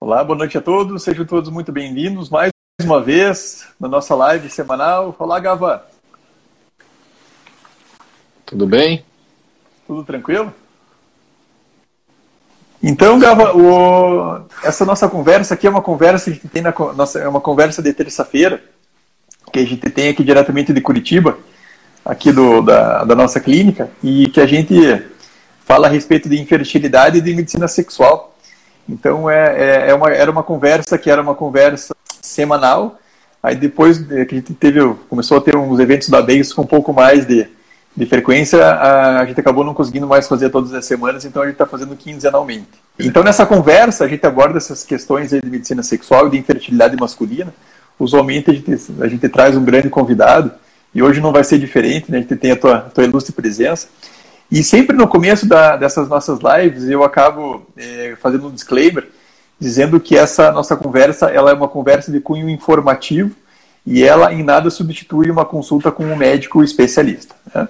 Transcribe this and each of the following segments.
Olá, boa noite a todos, sejam todos muito bem-vindos mais uma vez na nossa live semanal. Olá, Gava. Tudo bem? Tudo tranquilo? Então, Gava, o... essa nossa conversa aqui é uma conversa que a gente tem na nossa, é uma conversa de terça-feira que a gente tem aqui diretamente de Curitiba, aqui do, da, da nossa clínica, e que a gente fala a respeito de infertilidade e de medicina sexual. Então é, é, é uma, era uma conversa que era uma conversa semanal. Aí depois que a gente teve, começou a ter uns eventos da BEIS com um pouco mais de, de frequência, a, gente acabou não conseguindo mais fazer todas as semanas, então a gente está fazendo quinzenalmente. Então nessa conversa a gente aborda essas questões de medicina sexual e de infertilidade masculina. Usualmente a gente, a gente traz um grande convidado, e hoje não vai ser diferente, né? a gente tem a tua, a tua ilustre presença. E sempre no começo da, dessas nossas lives eu acabo é, fazendo um disclaimer dizendo que essa nossa conversa ela é uma conversa de cunho informativo e ela em nada substitui uma consulta com um médico especialista. Né?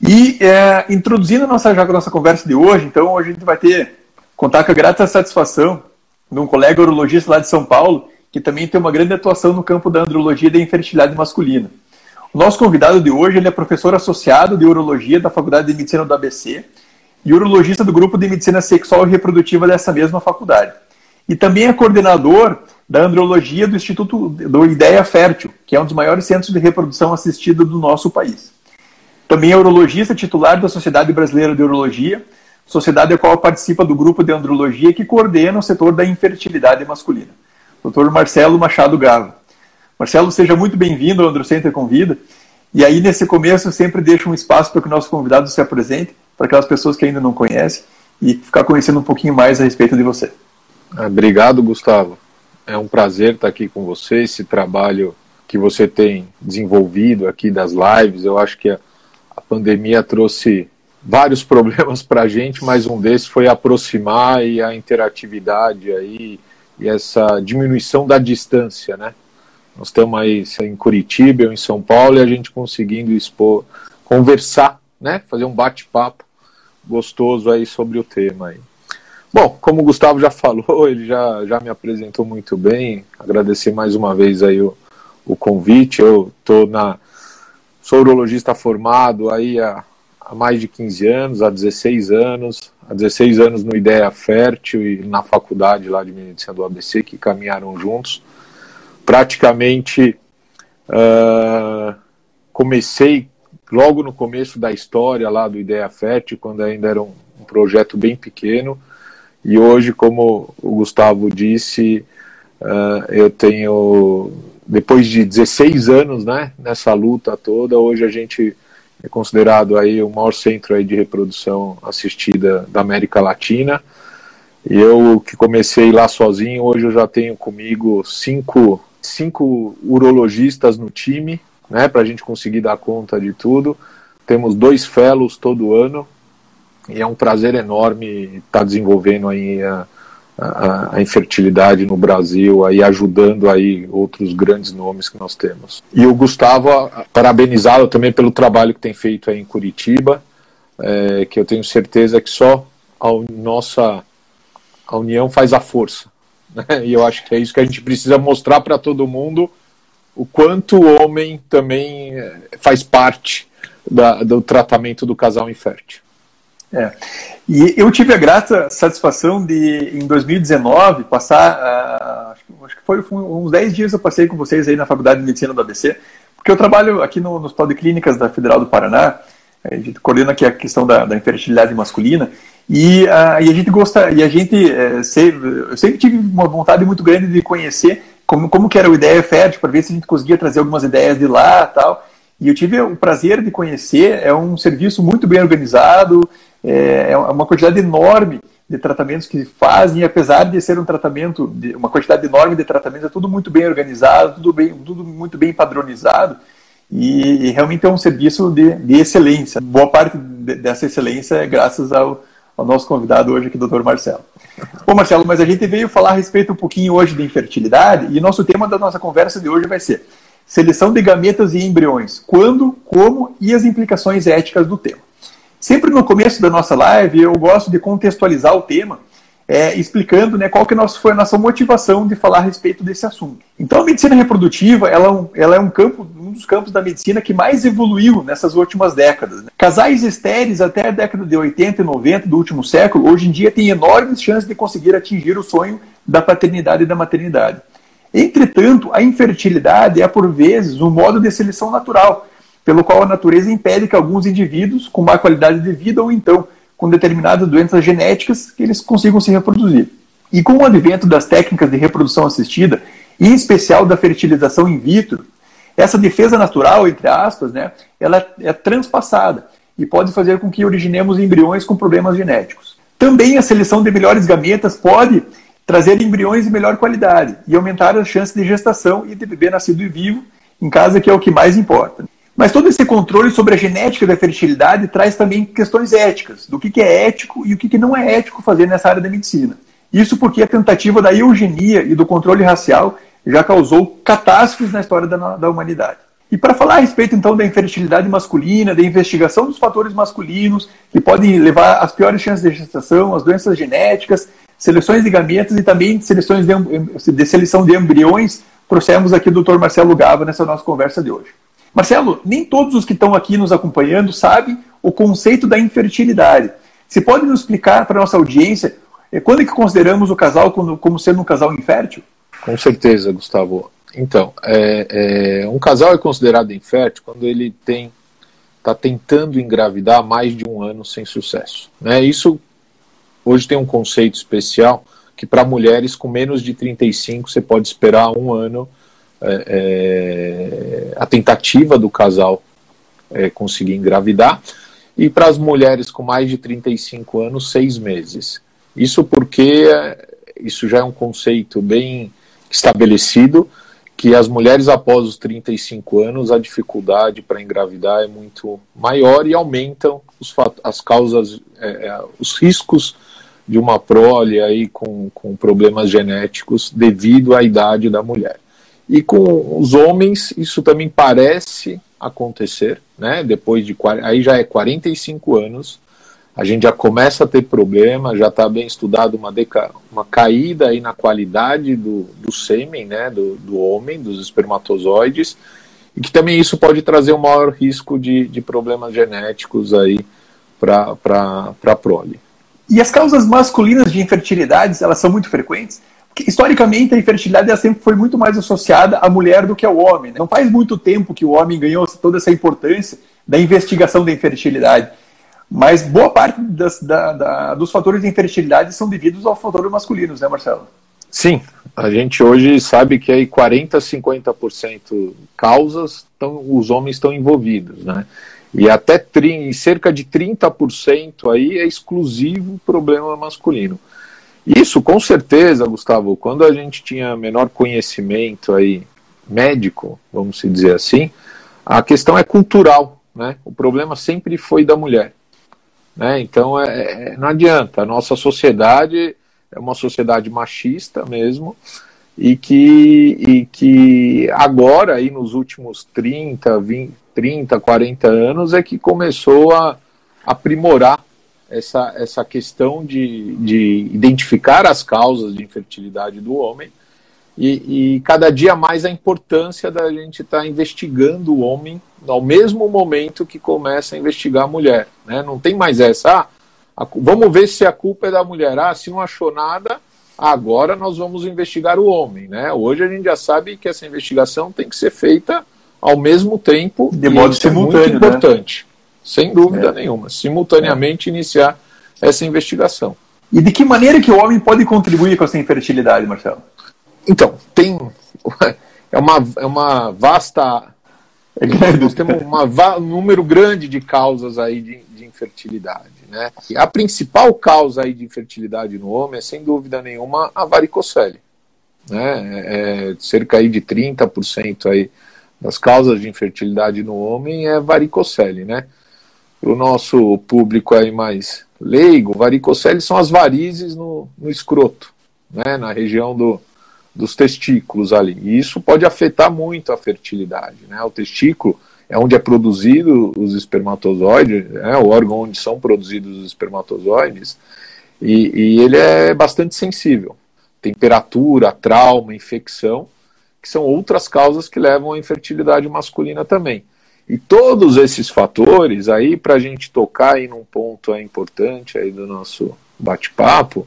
E é, introduzindo a nossa, já a nossa conversa de hoje, então hoje a gente vai ter contar com a grata satisfação de um colega urologista lá de São Paulo que também tem uma grande atuação no campo da andrologia e da infertilidade masculina. O nosso convidado de hoje ele é professor associado de urologia da Faculdade de Medicina do ABC e urologista do grupo de medicina sexual e reprodutiva dessa mesma faculdade. E também é coordenador da andrologia do Instituto do Ideia Fértil, que é um dos maiores centros de reprodução assistida do nosso país. Também é urologista titular da Sociedade Brasileira de Urologia, sociedade a qual participa do grupo de andrologia que coordena o setor da infertilidade masculina. Dr. Marcelo Machado Gava. Marcelo, seja muito bem-vindo ao Androcenter Convida. E aí, nesse começo, eu sempre deixo um espaço para que o nosso convidado se apresente, para aquelas pessoas que ainda não conhecem, e ficar conhecendo um pouquinho mais a respeito de você. Ah, obrigado, Gustavo. É um prazer estar aqui com você. Esse trabalho que você tem desenvolvido aqui das lives, eu acho que a, a pandemia trouxe vários problemas para a gente, mas um desses foi aproximar e a interatividade aí e essa diminuição da distância, né? Nós estamos aí em Curitiba ou em São Paulo e a gente conseguindo expor, conversar, né? Fazer um bate-papo gostoso aí sobre o tema aí. Bom, como o Gustavo já falou, ele já, já me apresentou muito bem. Agradecer mais uma vez aí o, o convite. Eu tô na sou urologista formado aí há, há mais de 15 anos, há 16 anos, há 16 anos no Ideia Fértil e na faculdade lá de medicina do ABC que caminharam juntos. Praticamente uh, comecei logo no começo da história lá do Ideia Fértil, quando ainda era um, um, projeto bem pequeno, e hoje, como o Gustavo disse, uh, eu tenho, depois de 16 anos né, nessa luta toda, hoje a gente é considerado aí o maior centro aí de reprodução assistida da América Latina, eu que comecei lá sozinho, hoje eu já tenho comigo cinco cinco urologistas no time, né, para a gente conseguir dar conta de tudo. Temos dois fellows todo ano e é um prazer enorme estar tá desenvolvendo aí a, a, a, infertilidade no Brasil, aí ajudando aí outros grandes nomes que nós temos. E o Gustavo, parabenizá-lo também pelo trabalho que tem feito aí em Curitiba, é, que eu tenho certeza que só a nossa a união faz a força. Né? E eu acho que é isso que a gente precisa mostrar para todo mundo o quanto o homem também eh, faz parte da, do tratamento do casal infértil. É. E eu tive a grata satisfação de, em 2019, passar, uh, acho que foi, uns 10 dias eu passei com vocês aí na Faculdade de Medicina do ABC, porque eu trabalho aqui no, no Hospital de Clínicas da Federal do Paraná, a gente coordena aqui a questão da, da infertilidade masculina, e, uh, e a gente gosta, e a gente, uh, eu sempre tive uma vontade muito grande de conhecer como, como que era o Ideia Fértil, para ver se a gente conseguia trazer algumas ideias de lá tal. E eu tive o prazer de conhecer, é um serviço muito bem organizado, é, é uma quantidade enorme de tratamentos que fazem, apesar de ser um tratamento, de, uma quantidade enorme de tratamentos, é tudo muito bem organizado, tudo, bem, tudo muito bem padronizado, e, e realmente é um serviço de, de excelência. Boa parte de, dessa excelência é graças ao, ao nosso convidado hoje aqui, doutor Marcelo. Bom, Marcelo, mas a gente veio falar a respeito um pouquinho hoje de infertilidade e nosso tema da nossa conversa de hoje vai ser seleção de gametas e embriões. Quando, como e as implicações éticas do tema. Sempre no começo da nossa live eu gosto de contextualizar o tema é, explicando né, qual que foi a nossa motivação de falar a respeito desse assunto. Então, a medicina reprodutiva ela, é ela é um campo, um dos campos da medicina que mais evoluiu nessas últimas décadas. Né? Casais estéreis até a década de 80 e 90 do último século, hoje em dia, têm enormes chances de conseguir atingir o sonho da paternidade e da maternidade. Entretanto, a infertilidade é, por vezes, um modo de seleção natural, pelo qual a natureza impede que alguns indivíduos, com má qualidade de vida ou então com determinadas doenças genéticas que eles consigam se reproduzir. E com o advento das técnicas de reprodução assistida, em especial da fertilização in vitro, essa defesa natural, entre aspas, né, ela é transpassada e pode fazer com que originemos embriões com problemas genéticos. Também a seleção de melhores gametas pode trazer embriões de melhor qualidade e aumentar as chances de gestação e de bebê nascido vivo em casa, que é o que mais importa. Mas todo esse controle sobre a genética da fertilidade traz também questões éticas, do que, que é ético e o que, que não é ético fazer nessa área da medicina. Isso porque a tentativa da eugenia e do controle racial já causou catástrofes na história da, da humanidade. E para falar a respeito então da infertilidade masculina, da investigação dos fatores masculinos que podem levar às piores chances de gestação, às doenças genéticas, seleções de gametas e também seleções de, de seleção de embriões, trouxemos aqui o Dr. Marcelo Gava nessa nossa conversa de hoje. Marcelo, nem todos os que estão aqui nos acompanhando sabem o conceito da infertilidade. Você pode nos explicar para a nossa audiência eh, quando é que consideramos o casal como, sendo um casal infértil? Com certeza, Gustavo. Então, é, é, um casal é considerado infértil quando ele tem está tentando engravidar há mais de um ano sem sucesso. Né? Isso hoje tem um conceito especial que para mulheres com menos de 35 você pode esperar um ano é, é, a tentativa do casal é, conseguir engravidar, e para as mulheres com mais de 35 anos, seis meses. Isso porque é, isso já é um conceito bem estabelecido, que as mulheres após os 35 anos, a dificuldade para engravidar é muito maior e aumentam os, as causas, é, é, os riscos de uma prole aí com, com problemas genéticos devido à idade da mulher. E com os homens, isso também parece acontecer, né? Depois de aí já é 45 anos, a gente já começa a ter problema, já está bem estudado uma, deca, uma caída aí na qualidade do, do sêmen, né? Do, do homem, dos espermatozoides, e que também isso pode trazer um maior risco de, de problemas genéticos aí para a prole. E as causas masculinas de infertilidade, elas são muito frequentes? historicamente a infertilidade sempre foi muito mais associada à mulher do que ao homem. Né? Não faz muito tempo que o homem ganhou toda essa importância da investigação da infertilidade. Mas boa parte das, da, da, dos fatores de infertilidade são devidos aos fatores masculinos, né, Marcelo? Sim, a gente hoje sabe que aí 40, 50% causas tão, os homens estão envolvidos, né? E até cerca de 30% aí é exclusivo problema masculino. Isso, com certeza, Gustavo, quando a gente tinha menor conhecimento aí médico, vamos dizer assim, a questão é cultural, né? O problema sempre foi da mulher, né? Então, é, é, não adianta, a nossa sociedade é uma sociedade machista mesmo, e que, e que agora, aí nos últimos 30, 20, 30, 40 anos, é que começou a aprimorar essa, essa questão de, de identificar as causas de infertilidade do homem e, e cada dia mais a importância da gente estar tá investigando o homem ao mesmo momento que começa a investigar a mulher. Né? Não tem mais essa, ah, a, vamos ver se a culpa é da mulher. Ah, se não achou nada, agora nós vamos investigar o homem. Né? Hoje a gente já sabe que essa investigação tem que ser feita ao mesmo tempo. De modo simultâneo. É muito né? importante. Né? sem dúvida é. nenhuma, simultaneamente é. iniciar essa investigação. E de que maneira que o homem pode contribuir com essa infertilidade, Marcelo? Então, tem é uma, é uma vasta é nós temos uma, um número grande de causas aí de, de infertilidade. Né? E a principal causa aí de infertilidade no homem é, sem dúvida nenhuma, a varicocele. Né? É, é cerca aí de 30% aí das causas de infertilidade no homem é varicocele. Né? para o nosso público aí mais leigo, varicocele são as varizes no, no escroto, né, na região do, dos testículos ali. E isso pode afetar muito a fertilidade. Né? O testículo é onde é produzido os espermatozoides, é o órgão onde são produzidos os espermatozoides, e, e ele é bastante sensível. Temperatura, trauma, infecção, que são outras causas que levam à infertilidade masculina também. E todos esses fatores, aí para a gente tocar em um ponto é importante aí do nosso bate-papo,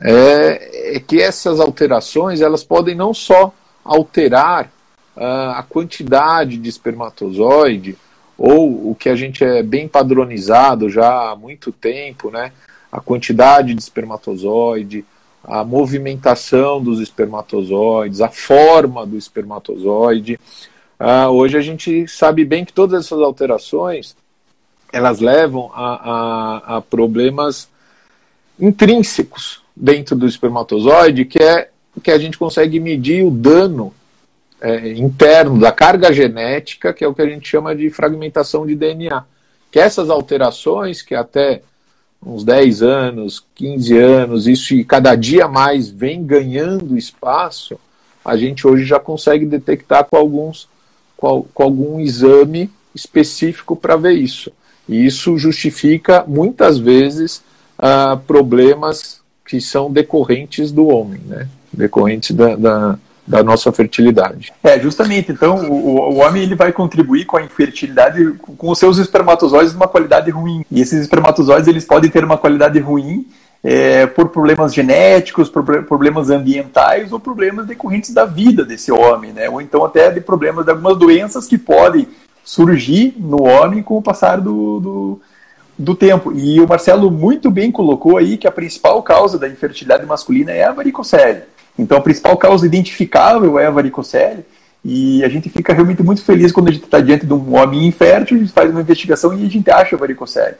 é, é, que essas alterações elas podem não só alterar uh, a quantidade de espermatozoide, ou o que a gente é bem padronizado já há muito tempo, né, a quantidade de espermatozoide, a movimentação dos espermatozoides, a forma do espermatozoide. Uh, hoje a gente sabe bem que todas essas alterações elas levam a, a, a problemas intrínsecos dentro do espermatozoide, que é que a gente consegue medir o dano é, interno da carga genética, que é o que a gente chama de fragmentação de DNA. Que essas alterações, que até uns 10 anos, 15 anos, isso e cada dia mais vem ganhando espaço, a gente hoje já consegue detectar com alguns com, com algum exame específico para ver isso. E isso justifica muitas vezes uh, problemas que são decorrentes do homem, né? Decorrentes da, da, da nossa fertilidade. É, justamente. Então, o, o, homem ele vai contribuir com a infertilidade com os seus espermatozoides de uma qualidade ruim. E esses espermatozoides eles podem ter uma qualidade ruim é, por problemas genéticos, por problemas ambientais ou problemas decorrentes da vida desse homem, né? Ou então até de problemas de algumas doenças que podem surgir no homem com o passar do, do, do tempo. E o Marcelo muito bem colocou aí que a principal causa da infertilidade masculina é a varicocele. Então, a principal causa identificável é a varicocele, e a gente fica realmente muito feliz quando a gente está diante de um homem infértil, a gente faz uma investigação e a gente acha a varicocele.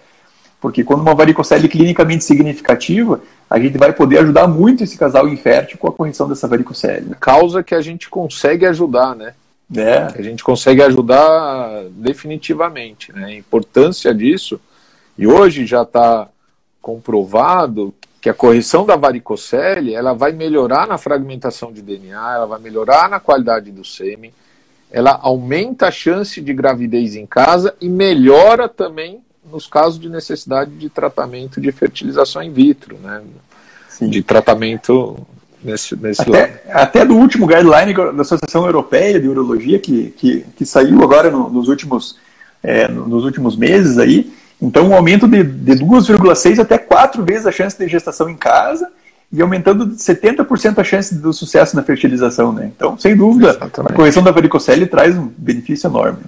Porque quando uma varicocele clinicamente significativa, a gente vai poder ajudar muito esse casal infértil com a correção dessa varicocele. Causa que a gente consegue ajudar, né? É. A gente consegue ajudar definitivamente. Né? A importância disso, e hoje já está comprovado que a correção da varicocele ela vai melhorar na fragmentação de DNA, ela vai melhorar na qualidade do sêmen, ela aumenta a chance de gravidez em casa e melhora também nos casos de necessidade de tratamento de fertilização in vitro, né? Sim. De tratamento nesse, nesse até, lado. Até do último guideline da Associação Europeia de Urologia, que, que, que saiu agora no, nos, últimos, é, nos últimos meses aí, então, um aumento de, de 2,6 até 4 vezes a chance de gestação em casa e aumentando 70% a chance do sucesso na fertilização. Né? Então, sem dúvida, Exatamente. a correção da varicocele traz um benefício enorme.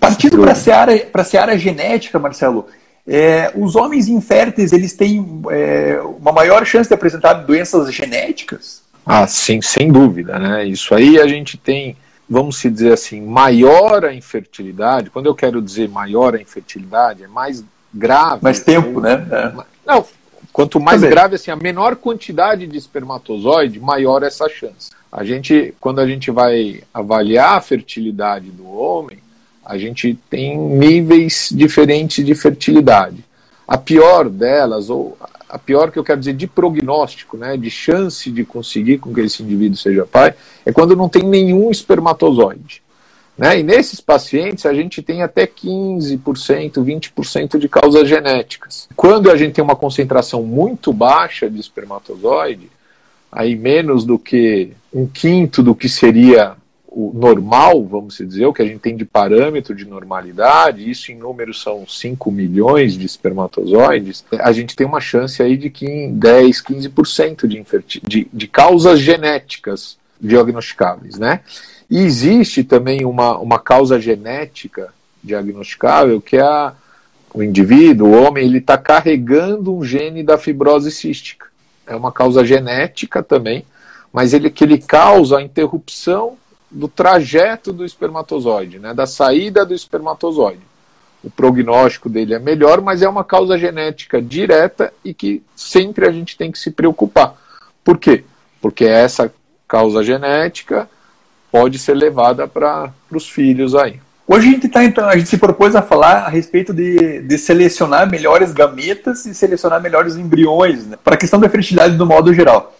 Partindo para a seara, seara genética, Marcelo, é, os homens inférteis eles têm é, uma maior chance de apresentar doenças genéticas? Ah, sim, sem dúvida. Né? Isso aí a gente tem vamos se dizer assim, maior a infertilidade, quando eu quero dizer maior a infertilidade, é mais grave. Mais tempo, ou, né? É. Não, quanto mais Também. grave, assim, a menor quantidade de espermatozoide, maior essa chance. A gente, quando a gente vai avaliar a fertilidade do homem, a gente tem níveis diferentes de fertilidade. A pior delas, ou a pior que eu quero dizer de prognóstico, né, de chance de conseguir com que esse indivíduo seja pai, é quando não tem nenhum espermatozoide. Né? E nesses pacientes a gente tem até 15%, 20% de causas genéticas. Quando a gente tem uma concentração muito baixa de espermatozoide, aí menos do que um quinto do que seria o normal, vamos dizer, o que a gente tem de parâmetro de normalidade, isso em números são 5 milhões de espermatozoides, a gente tem uma chance aí de que 10, 15% de, de, de causas genéticas diagnosticáveis, né? E existe também uma, uma causa genética diagnosticável que é a, o indivíduo, o homem, ele está carregando um gene da fibrose cística. É uma causa genética também, mas ele que ele causa a interrupção do trajeto do espermatozoide, né, da saída do espermatozoide. O prognóstico dele é melhor, mas é uma causa genética direta e que sempre a gente tem que se preocupar. Por quê? Porque essa causa genética pode ser levada para os filhos aí. Hoje a gente, tá, então, a gente se propôs a falar a respeito de, de selecionar melhores gametas e selecionar melhores embriões, né, para a questão da fertilidade do modo geral.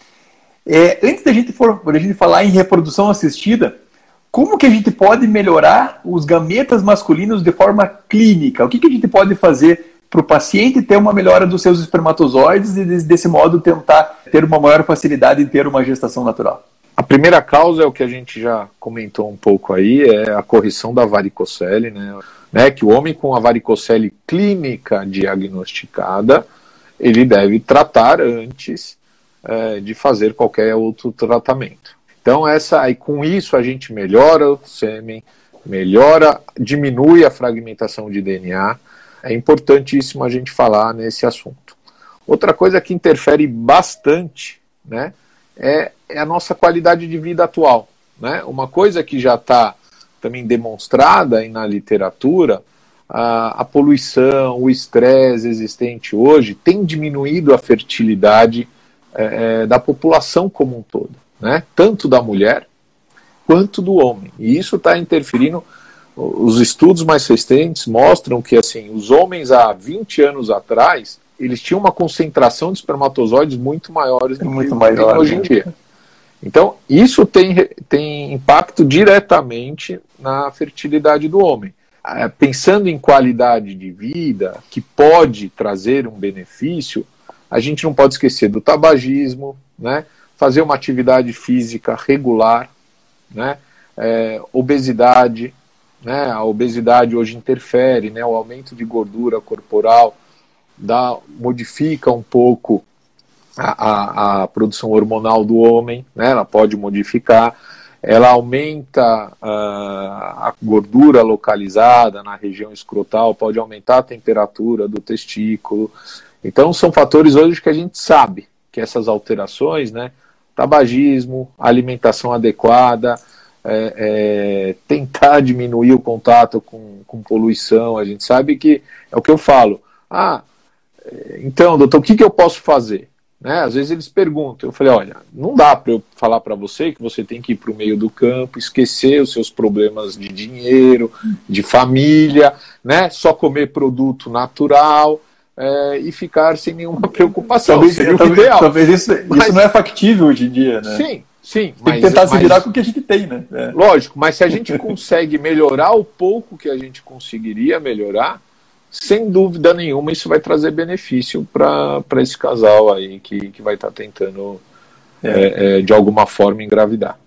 É, antes da gente, for, da gente falar em reprodução assistida, como que a gente pode melhorar os gametas masculinos de forma clínica? O que, que a gente pode fazer para o paciente ter uma melhora dos seus espermatozoides e, desse modo, tentar ter uma maior facilidade em ter uma gestação natural? A primeira causa é o que a gente já comentou um pouco aí, é a correção da varicocele, né? né que o homem com a varicocele clínica diagnosticada, ele deve tratar antes é, de fazer qualquer outro tratamento. Então essa, aí com isso a gente melhora o sêmen, melhora, diminui a fragmentação de DNA. É importantíssimo a gente falar nesse assunto. Outra coisa que interfere bastante, né, é, é a nossa qualidade de vida atual. Né? Uma coisa que já está também demonstrada na literatura, a, a poluição, o estresse existente hoje tem diminuído a fertilidade é, é, da população como um todo, né? tanto da mulher quanto do homem. E isso está interferindo. Os estudos mais recentes mostram que assim, os homens há 20 anos atrás eles tinham uma concentração de espermatozoides muito maiores do muito que maior, hoje em né? dia. Então, isso tem, tem impacto diretamente na fertilidade do homem. É, pensando em qualidade de vida, que pode trazer um benefício, a gente não pode esquecer do tabagismo, né? fazer uma atividade física regular, né? É, obesidade, né? a obesidade hoje interfere, né? o aumento de gordura corporal dá, modifica um pouco a, a, a, produção hormonal do homem, né? ela pode modificar, ela aumenta uh, a gordura localizada na região escrotal, pode aumentar a temperatura do testículo. Então são fatores hoje que a gente sabe que essas alterações, né, tabagismo, alimentação adequada, é, é, tentar diminuir o contato com, com poluição, a gente sabe que é o que eu falo. Ah, então, doutor, o que, que eu posso fazer? Né? Às vezes eles perguntam. Eu falei: olha, não dá para eu falar para você que você tem que ir para o meio do campo, esquecer os seus problemas de dinheiro, de família, né? só comer produto natural. É, e ficar sem nenhuma preocupação. Talvez, seria talvez, ideal. talvez isso, mas, isso não é factível hoje em dia, né? Sim, sim. Tem que tentar mas, se virar com o que a gente tem, né? É. Lógico, mas se a gente consegue melhorar o pouco que a gente conseguiria melhorar, sem dúvida nenhuma isso vai trazer benefício para esse casal aí que, que vai estar tá tentando é. É, é, de alguma forma engravidar.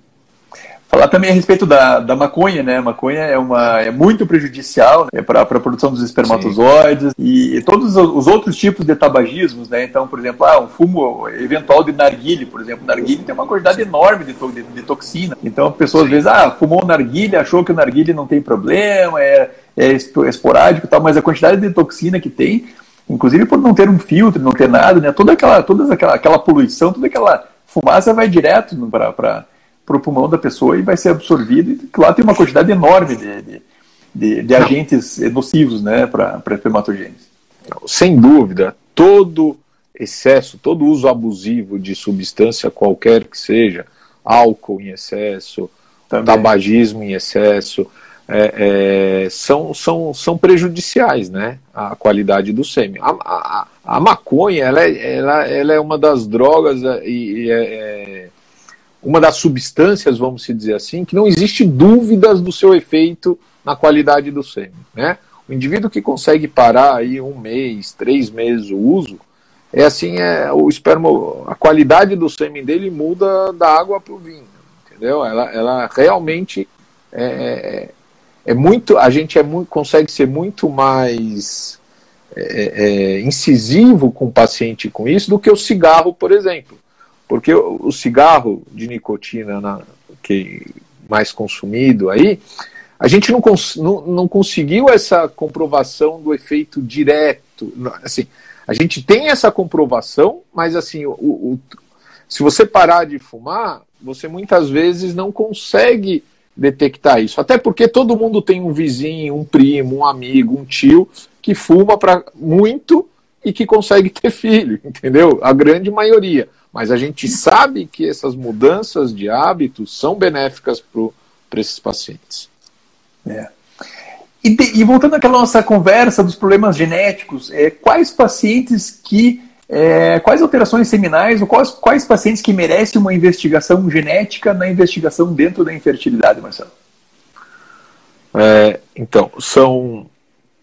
Falar também a respeito da, da maconha, né? A maconha é, uma, é muito prejudicial né? para a produção dos espermatozoides e, e, todos os outros tipos de tabagismos, né? Então, por exemplo, ah, um fumo eventual de narguile, por exemplo. Narguile tem uma quantidade enorme de, de, de toxina. Então, a pessoa às vezes, ah, fumou um narguile, achou que o narguile não tem problema, é, é esporádico e tal, mas a quantidade de toxina que tem, inclusive por não ter um filtro, não ter nada, né? Toda aquela, toda aquela, aquela poluição, toda aquela fumaça vai direto para para o pulmão da pessoa e vai ser absorvido. E lá tem uma quantidade enorme de, de, de, de agentes nocivos né, para a espermatogênese. Sem dúvida, todo excesso, todo uso abusivo de substância qualquer que seja, álcool em excesso, Também. tabagismo em excesso, é, é, são, são, são prejudiciais né, à qualidade do sêmen. A, a, a maconha ela é, ela, ela é uma das drogas é, e, e é, é uma das substâncias, vamos dizer assim, que não existe dúvidas do seu efeito na qualidade do sêmen. Né? O indivíduo que consegue parar aí um mês, três meses o uso, é assim, é, o esperma, a qualidade do sêmen dele muda da água para o vinho, entendeu? Ela, ela realmente é, é, é muito, a gente é muito, consegue ser muito mais é, é, incisivo com o paciente com isso do que o cigarro, por exemplo. Porque o, cigarro de nicotina na, que mais consumido aí, a gente não, cons, não, não conseguiu essa comprovação do efeito direto. Assim, a gente tem essa comprovação, mas assim, o, o, se você parar de fumar, você muitas vezes não consegue detectar isso. Até porque todo mundo tem um vizinho, um primo, um amigo, um tio que fuma para muito e que consegue ter filho, entendeu? A grande maioria. Mas a gente sabe que essas mudanças de hábitos são benéficas para esses pacientes. É. e, de, e, voltando àquela nossa conversa dos problemas genéticos, é, quais pacientes que. É, quais alterações seminais ou quais, quais pacientes que merecem uma investigação genética na investigação dentro da infertilidade, Marcelo? É, então, são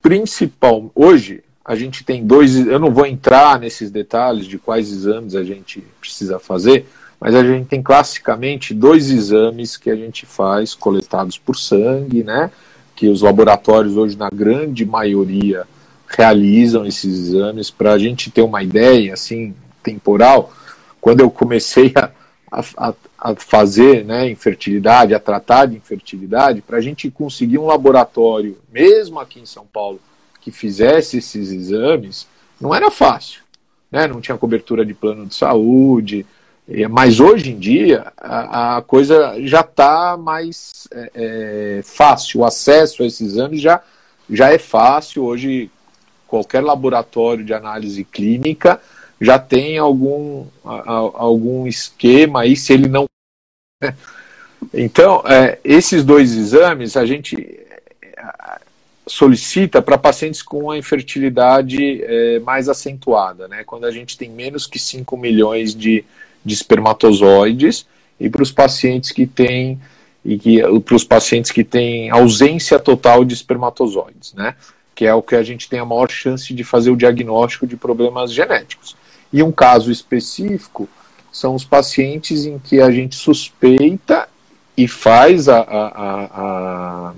principal. Hoje, a gente tem dois. Eu não vou entrar nesses detalhes de quais exames a gente precisa fazer, mas a gente tem classicamente dois exames que a gente faz coletados por sangue, né? Que os laboratórios hoje, na grande maioria, realizam esses exames. Para a gente ter uma ideia, assim, temporal, quando eu comecei a, a, a fazer né, infertilidade, a tratar de infertilidade, para a gente conseguir um laboratório, mesmo aqui em São Paulo, que fizesse esses exames, não era fácil. Né? Não tinha cobertura de plano de saúde, mas hoje em dia a, a coisa já está mais é, é, fácil, o acesso a esses exames já, já é fácil. Hoje, qualquer laboratório de análise clínica já tem algum, a, algum esquema aí, se ele não. Então, é, esses dois exames a gente solicita para pacientes com a infertilidade é, mais acentuada, né? quando a gente tem menos que 5 milhões de de espermatozoides e para os pacientes que têm e que para os pacientes que têm ausência total de espermatozoides, né? Que é o que a gente tem a maior chance de fazer o diagnóstico de problemas genéticos. E um caso específico são os pacientes em que a gente suspeita e faz a, a, a, a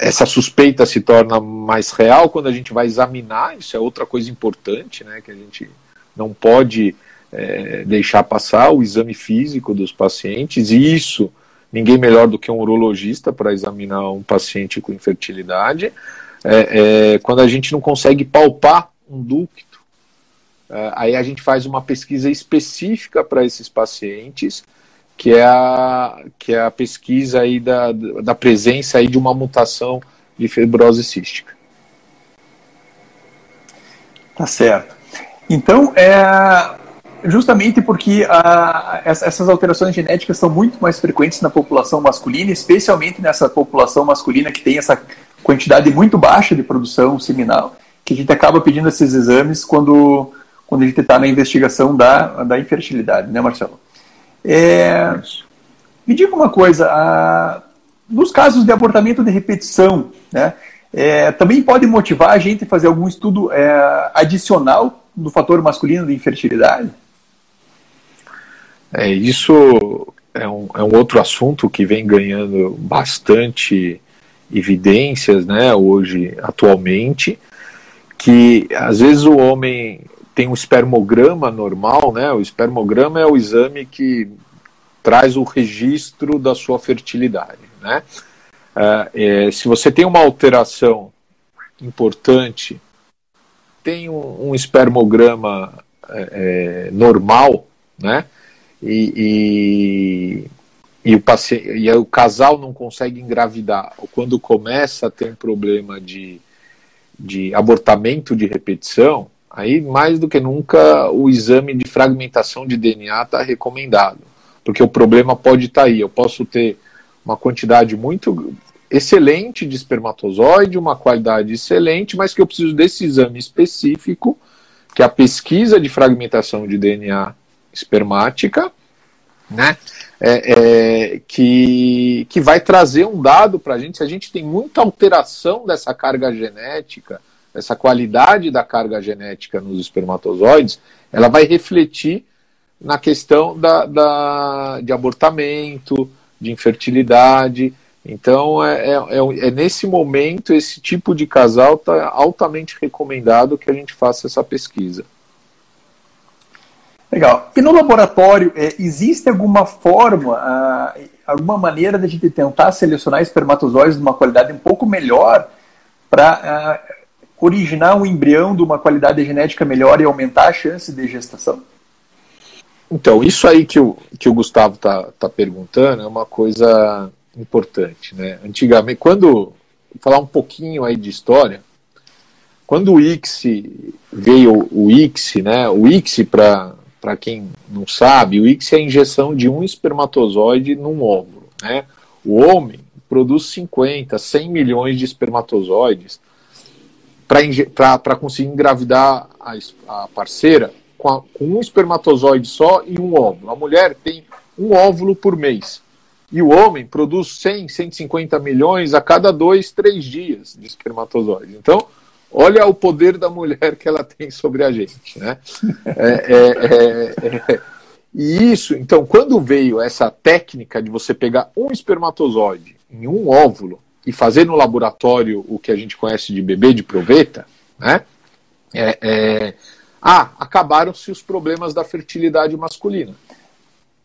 essa suspeita se torna mais real quando a gente vai examinar, isso é outra coisa importante, né, que a gente não pode é, deixar passar o exame físico dos pacientes, e isso ninguém melhor do que um urologista para examinar um paciente com infertilidade. É, é, quando a gente não consegue palpar um ducto, é, aí a gente faz uma pesquisa específica para esses pacientes, que é a, que é a pesquisa aí da, da presença aí de uma mutação de fibrose cística. Tá certo. Então, é, justamente porque a, essas alterações genéticas são muito mais frequentes na população masculina, especialmente nessa população masculina que tem essa quantidade muito baixa de produção seminal, que a gente acaba pedindo esses exames quando, quando a gente está na investigação da, da infertilidade, né, Marcelo? É, me diga uma coisa, a, nos casos de abortamento de repetição, né, é, também pode motivar a gente a fazer algum estudo é, adicional do fator masculino de infertilidade? É, isso é um, é um outro assunto que vem ganhando bastante evidências né, hoje, atualmente, que às vezes o homem tem um espermograma normal, né? O espermograma é o exame que traz o registro da sua fertilidade, né? É, é, se você tem uma alteração importante, tem um, um espermograma é, é normal, né? e, e, e, o paciente, e o casal não consegue engravidar, quando começa a ter um problema de, de abortamento de repetição, aí mais do que nunca o exame de fragmentação de DNA está recomendado, porque o problema pode estar tá aí. Eu posso ter uma quantidade muito excelente de espermatozoide, uma qualidade excelente, mas que eu preciso desse exame específico, que é a pesquisa de fragmentação de DNA espermática, né? É, é, que, que vai trazer um dado para a gente. Se a gente tem muita alteração dessa carga genética, essa qualidade da carga genética nos espermatozoides, ela vai refletir na questão da, da, de abortamento, de infertilidade. Então, é, é, é, é nesse momento, esse tipo de casal está altamente recomendado que a gente faça essa pesquisa. Legal. E no laboratório, é, existe alguma forma, alguma maneira de a gente tentar selecionar espermatozoides de uma qualidade um pouco melhor para originar um embrião de uma qualidade genética melhor e aumentar a chance de gestação? Então, isso aí que o, que o Gustavo está tá perguntando é uma coisa importante. Né? Antigamente, quando. Falar um pouquinho aí de história. Quando o ICSI veio, o ICSI, né? O ICSI, para para quem não sabe, o ICSI é a injeção de um espermatozoide num óvulo. Né? O homem, produz 50, 100 milhões de espermatozoides para conseguir engravidar a, a parceira com, a, com, um espermatozoide só e um óvulo. A mulher tem um óvulo por mês. E o homem produz 100, 150 milhões a cada dois, três dias de espermatozoides. Então, olha o poder da mulher que ela tem sobre a gente. Né? É, é, é, é, e isso, então, quando veio essa técnica de você pegar um espermatozoide em um óvulo e fazer no laboratório o que a gente conhece de bebê de proveta, né? É, é, ah, acabaram-se os problemas da fertilidade masculina.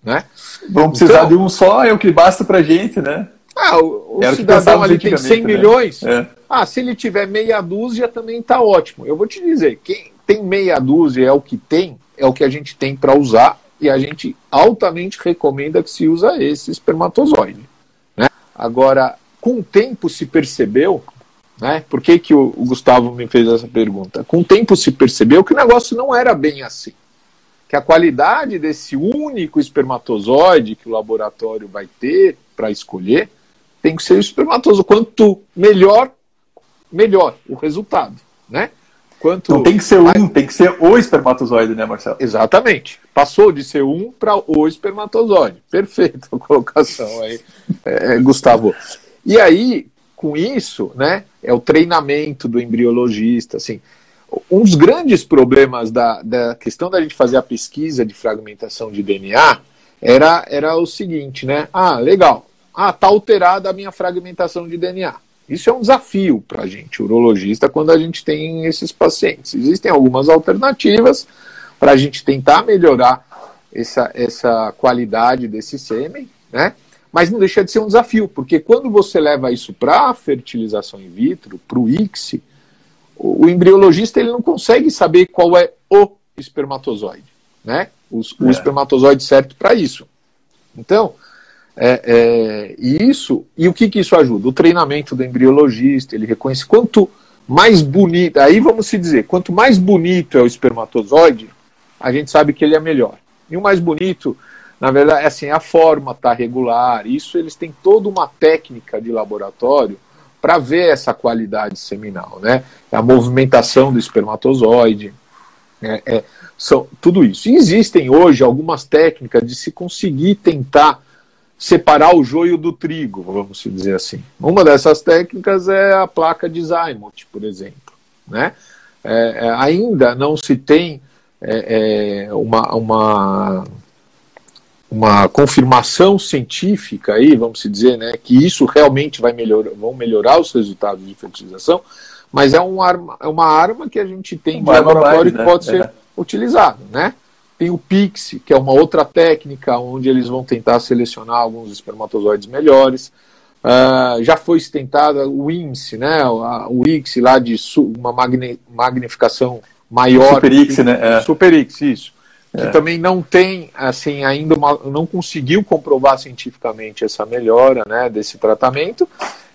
Né? Vamos precisar então, de um só, é o que basta pra gente, né? Ah, o, o cidadão ali tem 100 né? milhões. É. Ah, se ele tiver meia dúzia também tá ótimo. Eu vou te dizer, quem tem meia dúzia é o que tem, é o que a gente tem para usar e a gente altamente recomenda que se usa esse espermatozoide. Né? Agora, com o tempo se percebeu, né? Por que, que o, o Gustavo me fez essa pergunta? Com o tempo se percebeu que o negócio não era bem assim. Que a qualidade desse único espermatozoide que o laboratório vai ter para escolher tem que ser o espermatozoide. Quanto melhor, melhor o resultado, né? Quanto não tem que ser um, tem que ser o espermatozoide, né, Marcelo? Exatamente. Passou de ser um para o espermatozoide. Perfeita a colocação aí, é, Gustavo. E aí, com isso, né, é o treinamento do embriologista, assim. Um dos grandes problemas da, da questão da gente fazer a pesquisa de fragmentação de DNA era, era o seguinte, né? Ah, legal. Ah, tá alterada a minha fragmentação de DNA. Isso é um desafio para a gente, urologista, quando a gente tem esses pacientes. Existem algumas alternativas para a gente tentar melhorar essa, essa qualidade desse sêmen, né? Mas não deixa de ser um desafio, porque quando você leva isso para a fertilização in vitro, para o ICSI, o, embriologista ele não consegue saber qual é o espermatozoide, né? O, o é. espermatozoide certo para isso. Então, é, é, e isso, e o que, que isso ajuda? O treinamento do embriologista, ele reconhece quanto mais bonito, aí vamos se dizer, quanto mais bonito é o espermatozoide, a gente sabe que ele é melhor. E o mais bonito na verdade, assim, a forma está regular. Isso eles têm toda uma técnica de laboratório para ver essa qualidade seminal, né? A movimentação do espermatozoide, é, é, são tudo isso. E existem hoje algumas técnicas de se conseguir tentar separar o joio do trigo, vamos dizer assim. Uma dessas técnicas é a placa de Zymoth, por exemplo, né? É, é ainda não se tem é, é, uma, uma uma confirmação científica aí, vamos dizer, né, que isso realmente vai melhorar, vão melhorar os resultados de fertilização, mas é, um arma, é uma arma que a gente tem de laboratório que né? pode ser é. utilizado, né? Tem o PIX, que é uma outra técnica onde eles vão tentar selecionar alguns espermatozoides melhores. Uh, já foi tentada o IMSE, né? O IX lá de uma magnificação maior. Super X, né? É. Super X, isso que é. também não tem assim ainda uma, não conseguiu comprovar cientificamente essa melhora né, desse tratamento.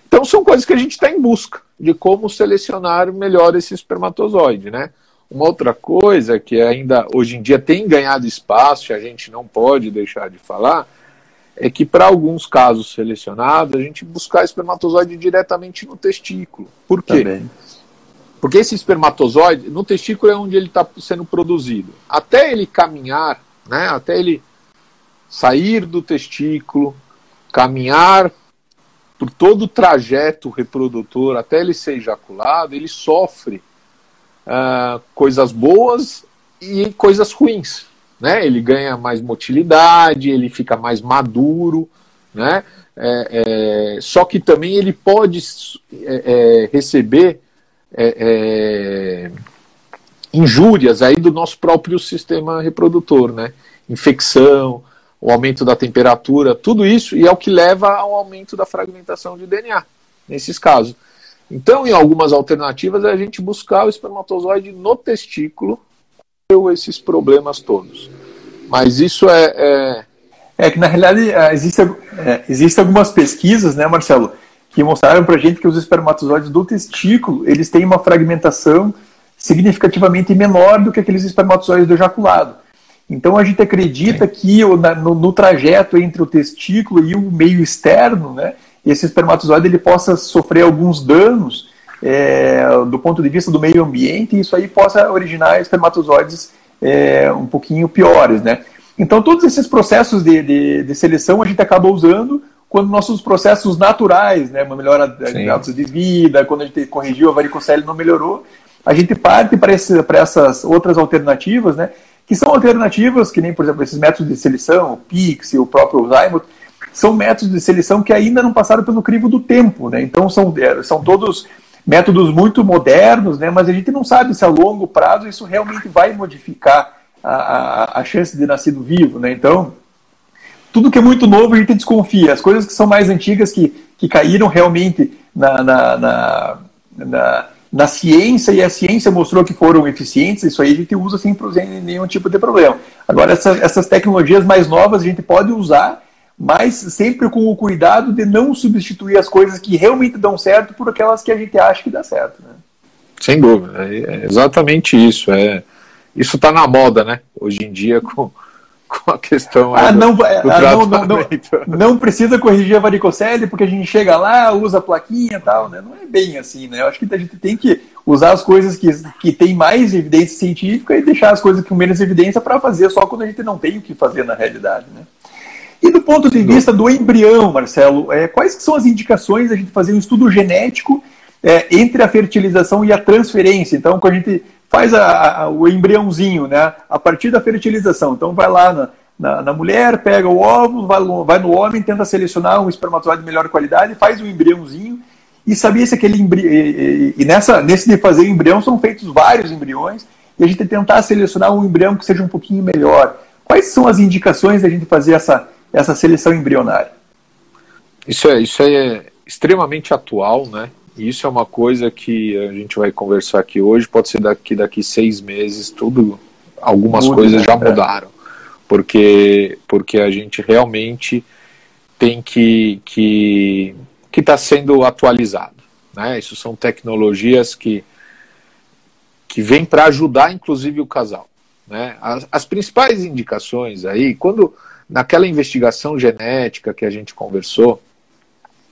Então são coisas que a gente está em busca de como selecionar melhor esse espermatozoide, né? Uma outra coisa que ainda hoje em dia tem ganhado espaço, e a gente não pode deixar de falar, é que para alguns casos selecionados a gente buscar espermatozoide diretamente no testículo. Por quê? Também. Porque esse espermatozoide, no testículo é onde ele está sendo produzido. Até ele caminhar, né, até ele sair do testículo, caminhar por todo o trajeto reprodutor, até ele ser ejaculado, ele sofre uh, coisas boas e coisas ruins. Né? Ele ganha mais motilidade, ele fica mais maduro, né? É, é, só que também ele pode é, é receber é, é, injúrias aí do nosso próprio sistema reprodutor, né? Infecção, o aumento da temperatura, tudo isso, e é o que leva ao aumento da fragmentação de DNA, nesses casos. Então, em algumas alternativas, é a gente buscar o espermatozoide no testículo esses problemas todos. Mas isso é. É, é que, na realidade, é, existem é, existe algumas pesquisas, né, Marcelo, que mostraram para gente que os espermatozoides do testículo eles têm uma fragmentação significativamente menor do que aqueles espermatozoides do ejaculado. Então a gente acredita que no, no, trajeto entre o testículo e o meio externo, né, esse espermatozoide ele possa sofrer alguns danos é, do ponto de vista do meio ambiente e isso aí possa originar espermatozoides é, um pouquinho piores, né? Então todos esses processos de, de, de, seleção a gente acaba usando quando nossos processos naturais, né, uma melhora de hábitos de vida, quando a gente corrigiu a varicocele não melhorou, a gente parte para essas outras alternativas, né, que são alternativas, que nem, por exemplo, esses métodos de seleção, o PIX e o próprio Zymote, são métodos de seleção que ainda não passaram pelo crivo do tempo, né, então são, é, são todos métodos muito modernos, né, mas a gente não sabe se a longo prazo isso realmente vai modificar a, a, a chance de nascido vivo, né, então tudo que é muito novo a gente desconfia, as coisas que são mais antigas, que, que caíram realmente na, na, na, na na ciência e a ciência mostrou que foram eficientes, isso aí a gente usa sem nenhum tipo de problema. Agora, essa, essas tecnologias mais novas a gente pode usar, mas sempre com o cuidado de não substituir as coisas que realmente dão certo por aquelas que a gente acha que dá certo. Né? Sem dúvida, é, é exatamente isso. É, isso está na moda, né? Hoje em dia, com, com a questão ah, do, não, do ah, não, não, não, não, precisa corrigir a varicocele porque a gente chega lá, usa a plaquinha e tal, né? Não é bem assim, né? Eu acho que a gente tem que usar as coisas que, que tem mais evidência científica e deixar as coisas com menos evidência para fazer só quando a gente não tem o que fazer na realidade, né? E do ponto de vista do embrião, Marcelo, é, quais são as indicações da gente fazer um estudo genético é, entre a fertilização e a transferência? Então, quando a gente faz a, a, o embriãozinho, né? A partir da fertilização. Então vai lá na, na, na, mulher, pega o óvulo, vai, vai no homem, tenta selecionar um espermatozoide de melhor qualidade, faz o embriãozinho e sabia se aquele embrião. E, e, nessa, nesse de fazer embrião são feitos vários embriões e a gente tentar selecionar um embrião que seja um pouquinho melhor. Quais são as indicações da gente fazer essa, essa seleção embrionária? Isso é, isso é extremamente atual, né? Isso é uma coisa que a gente vai conversar aqui hoje. Pode ser daqui daqui seis meses, tudo, algumas Muda, coisas já é. mudaram, porque porque a gente realmente tem que que que está sendo atualizado, né? Isso são tecnologias que que vêm para ajudar, inclusive o casal, né? As, as principais indicações aí, quando naquela investigação genética que a gente conversou,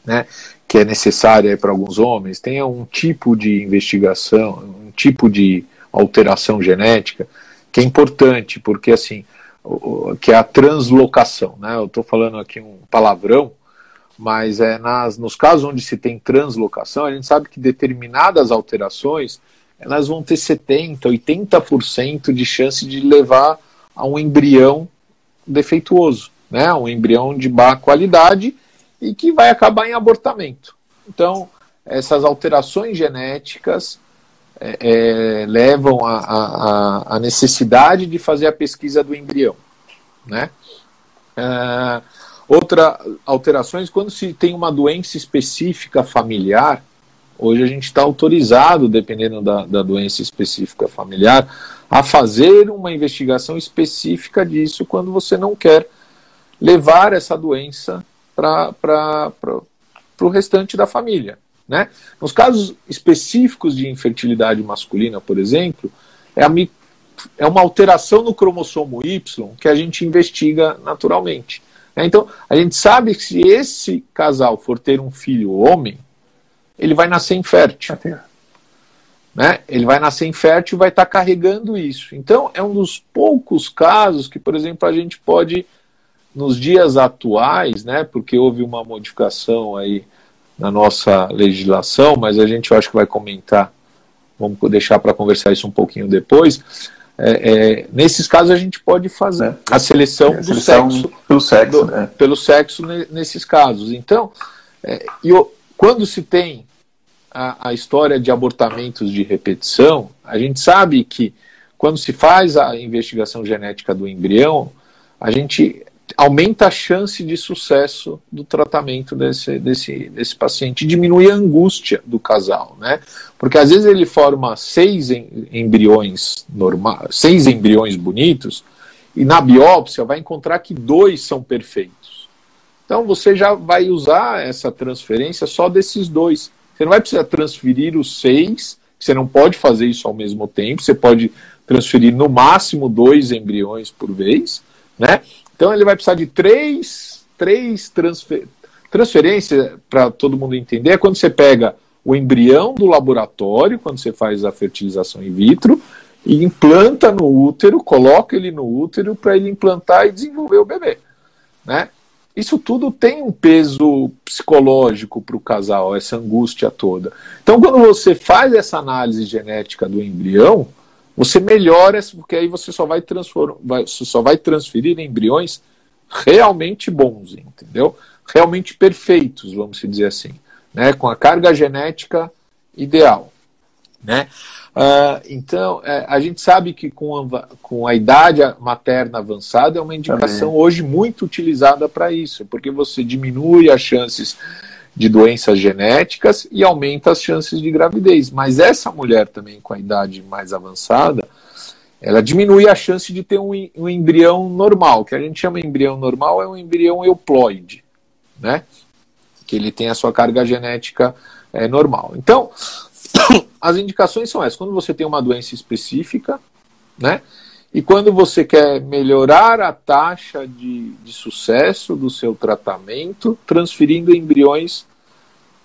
né, que é necessária para alguns homens, tenha um tipo de investigação, um tipo de alteração genética que é importante, porque assim, que é a translocação, né? Eu estou falando aqui um palavrão, mas é nas, nos casos onde se tem translocação, a gente sabe que determinadas alterações elas vão ter 70, 80% de chance de levar a um embrião defeituoso, né? Um embrião de baixa qualidade e que vai acabar em abortamento. Então, essas alterações genéticas é, é, levam à necessidade de fazer a pesquisa do embrião. Né? É, outra alterações, quando se tem uma doença específica familiar, hoje a gente está autorizado, dependendo da, da doença específica familiar, a fazer uma investigação específica disso quando você não quer levar essa doença para o restante da família. Né? Nos casos específicos de infertilidade masculina, por exemplo, é, a, é uma alteração no cromossomo Y que a gente investiga naturalmente. Né? Então, a gente sabe que se esse casal for ter um filho homem, ele vai nascer infértil. Né? Ele vai nascer infértil e vai estar tá carregando isso. Então, é um dos poucos casos que, por exemplo, a gente pode nos dias atuais, né, porque houve uma modificação aí na nossa legislação, mas a gente eu acho que vai comentar, vamos deixar para conversar isso um pouquinho depois. É, é, nesses casos a gente pode fazer é. a seleção, é, do seleção sexo, pelo sexo, do, né? pelo sexo nesses casos. Então, é, e quando se tem a, a história de abortamentos de repetição, a gente sabe que quando se faz a investigação genética do embrião, a gente aumenta a chance de sucesso do tratamento desse, desse, desse paciente, diminui a angústia do casal, né? Porque às vezes ele forma seis embriões normais, seis embriões bonitos, e na biópsia vai encontrar que dois são perfeitos. Então você já vai usar essa transferência só desses dois. Você não vai precisar transferir os seis, você não pode fazer isso ao mesmo tempo, você pode transferir no máximo dois embriões por vez, né? Então ele vai precisar de três, três transfer, Transferência, para todo mundo entender, é quando você pega o embrião do laboratório, quando você faz a fertilização in vitro, e implanta no útero, coloca ele no útero para ele implantar e desenvolver o bebê. Né? Isso tudo tem um peso psicológico para o casal, essa angústia toda. Então, quando você faz essa análise genética do embrião, você melhora, porque aí você só vai, transformar, você só vai transferir embriões realmente bons, entendeu? Realmente perfeitos, vamos dizer assim, né? com a carga genética ideal. Né? Uh, então, é, a gente sabe que com a, com a idade materna avançada é uma indicação Também. hoje muito utilizada para isso, porque você diminui as chances de doenças genéticas e aumenta as chances de gravidez. Mas essa mulher também com a idade mais avançada, ela diminui a chance de ter um, um embrião normal, que a gente chama de embrião normal é um embrião euploide, né? Que ele tem a sua carga genética é, normal. Então, as indicações são essas. Quando você tem uma doença específica, né? E quando você quer melhorar a taxa de, de sucesso do seu tratamento, transferindo embriões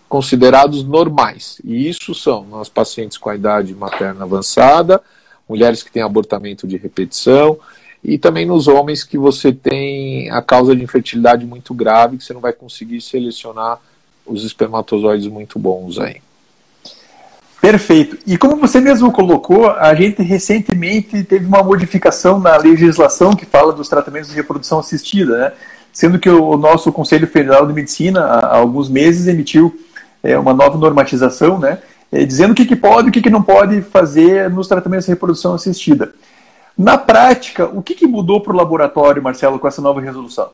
considerados normais. E isso são nos pacientes com a idade materna avançada, mulheres que têm abortamento de repetição, e também nos homens que você tem a causa de infertilidade muito grave, que você não vai conseguir selecionar os espermatozoides muito bons aí. Perfeito. E como você mesmo colocou, a gente recentemente teve uma modificação na legislação que fala dos tratamentos de reprodução assistida, né? Sendo que o nosso Conselho Federal de Medicina, há alguns meses, emitiu é, uma nova normatização, né? É, dizendo o que, pode e o que, não pode fazer nos tratamentos de reprodução assistida. Na prática, o que mudou para o laboratório, Marcelo, com essa nova resolução?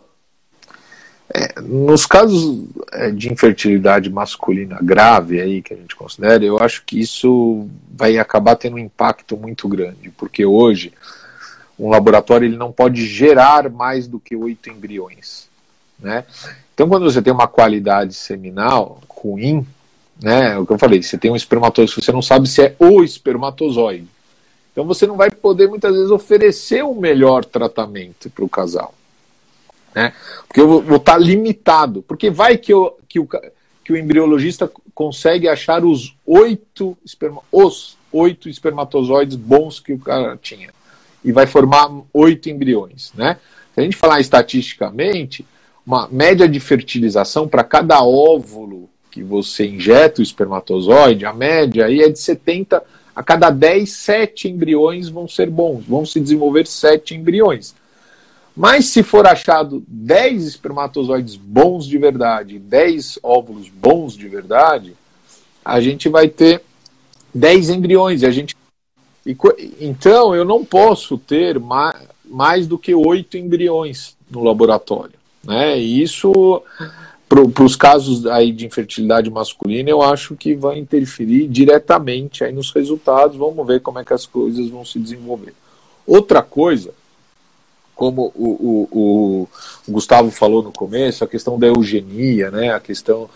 É, nos casos é, de infertilidade masculina grave aí que a gente considera, eu acho que isso vai acabar tendo um impacto muito grande, porque hoje um laboratório ele não pode gerar mais do que oito embriões, né? Então, quando você tem uma qualidade seminal ruim, né, é o que eu falei, você tem um espermatozoide, você não sabe se é o espermatozoide. Então, você não vai poder muitas vezes oferecer o melhor tratamento para o casal. Né? Porque eu vou estar tá limitado. Porque vai que, eu, que, o, que o embriologista consegue achar os oito, esperma, os oito espermatozoides bons que o cara tinha. E vai formar oito embriões. Né? Se a gente falar estatisticamente, uma média de fertilização para cada óvulo que você injeta o espermatozoide, a média aí é de 70 a cada 10, 7 embriões vão ser bons, vão se desenvolver 7 embriões. Mas se for achado 10 espermatozoides bons de verdade, 10 óvulos bons de verdade, a gente vai ter 10 embriões. A gente... Então eu não posso ter mais, mais do que 8 embriões no laboratório. Né? E isso, para os casos aí de infertilidade masculina, eu acho que vai interferir diretamente aí nos resultados. Vamos ver como é que as coisas vão se desenvolver. Outra coisa como o, o, o, Gustavo falou no começo, a questão da eugenia, né? A questão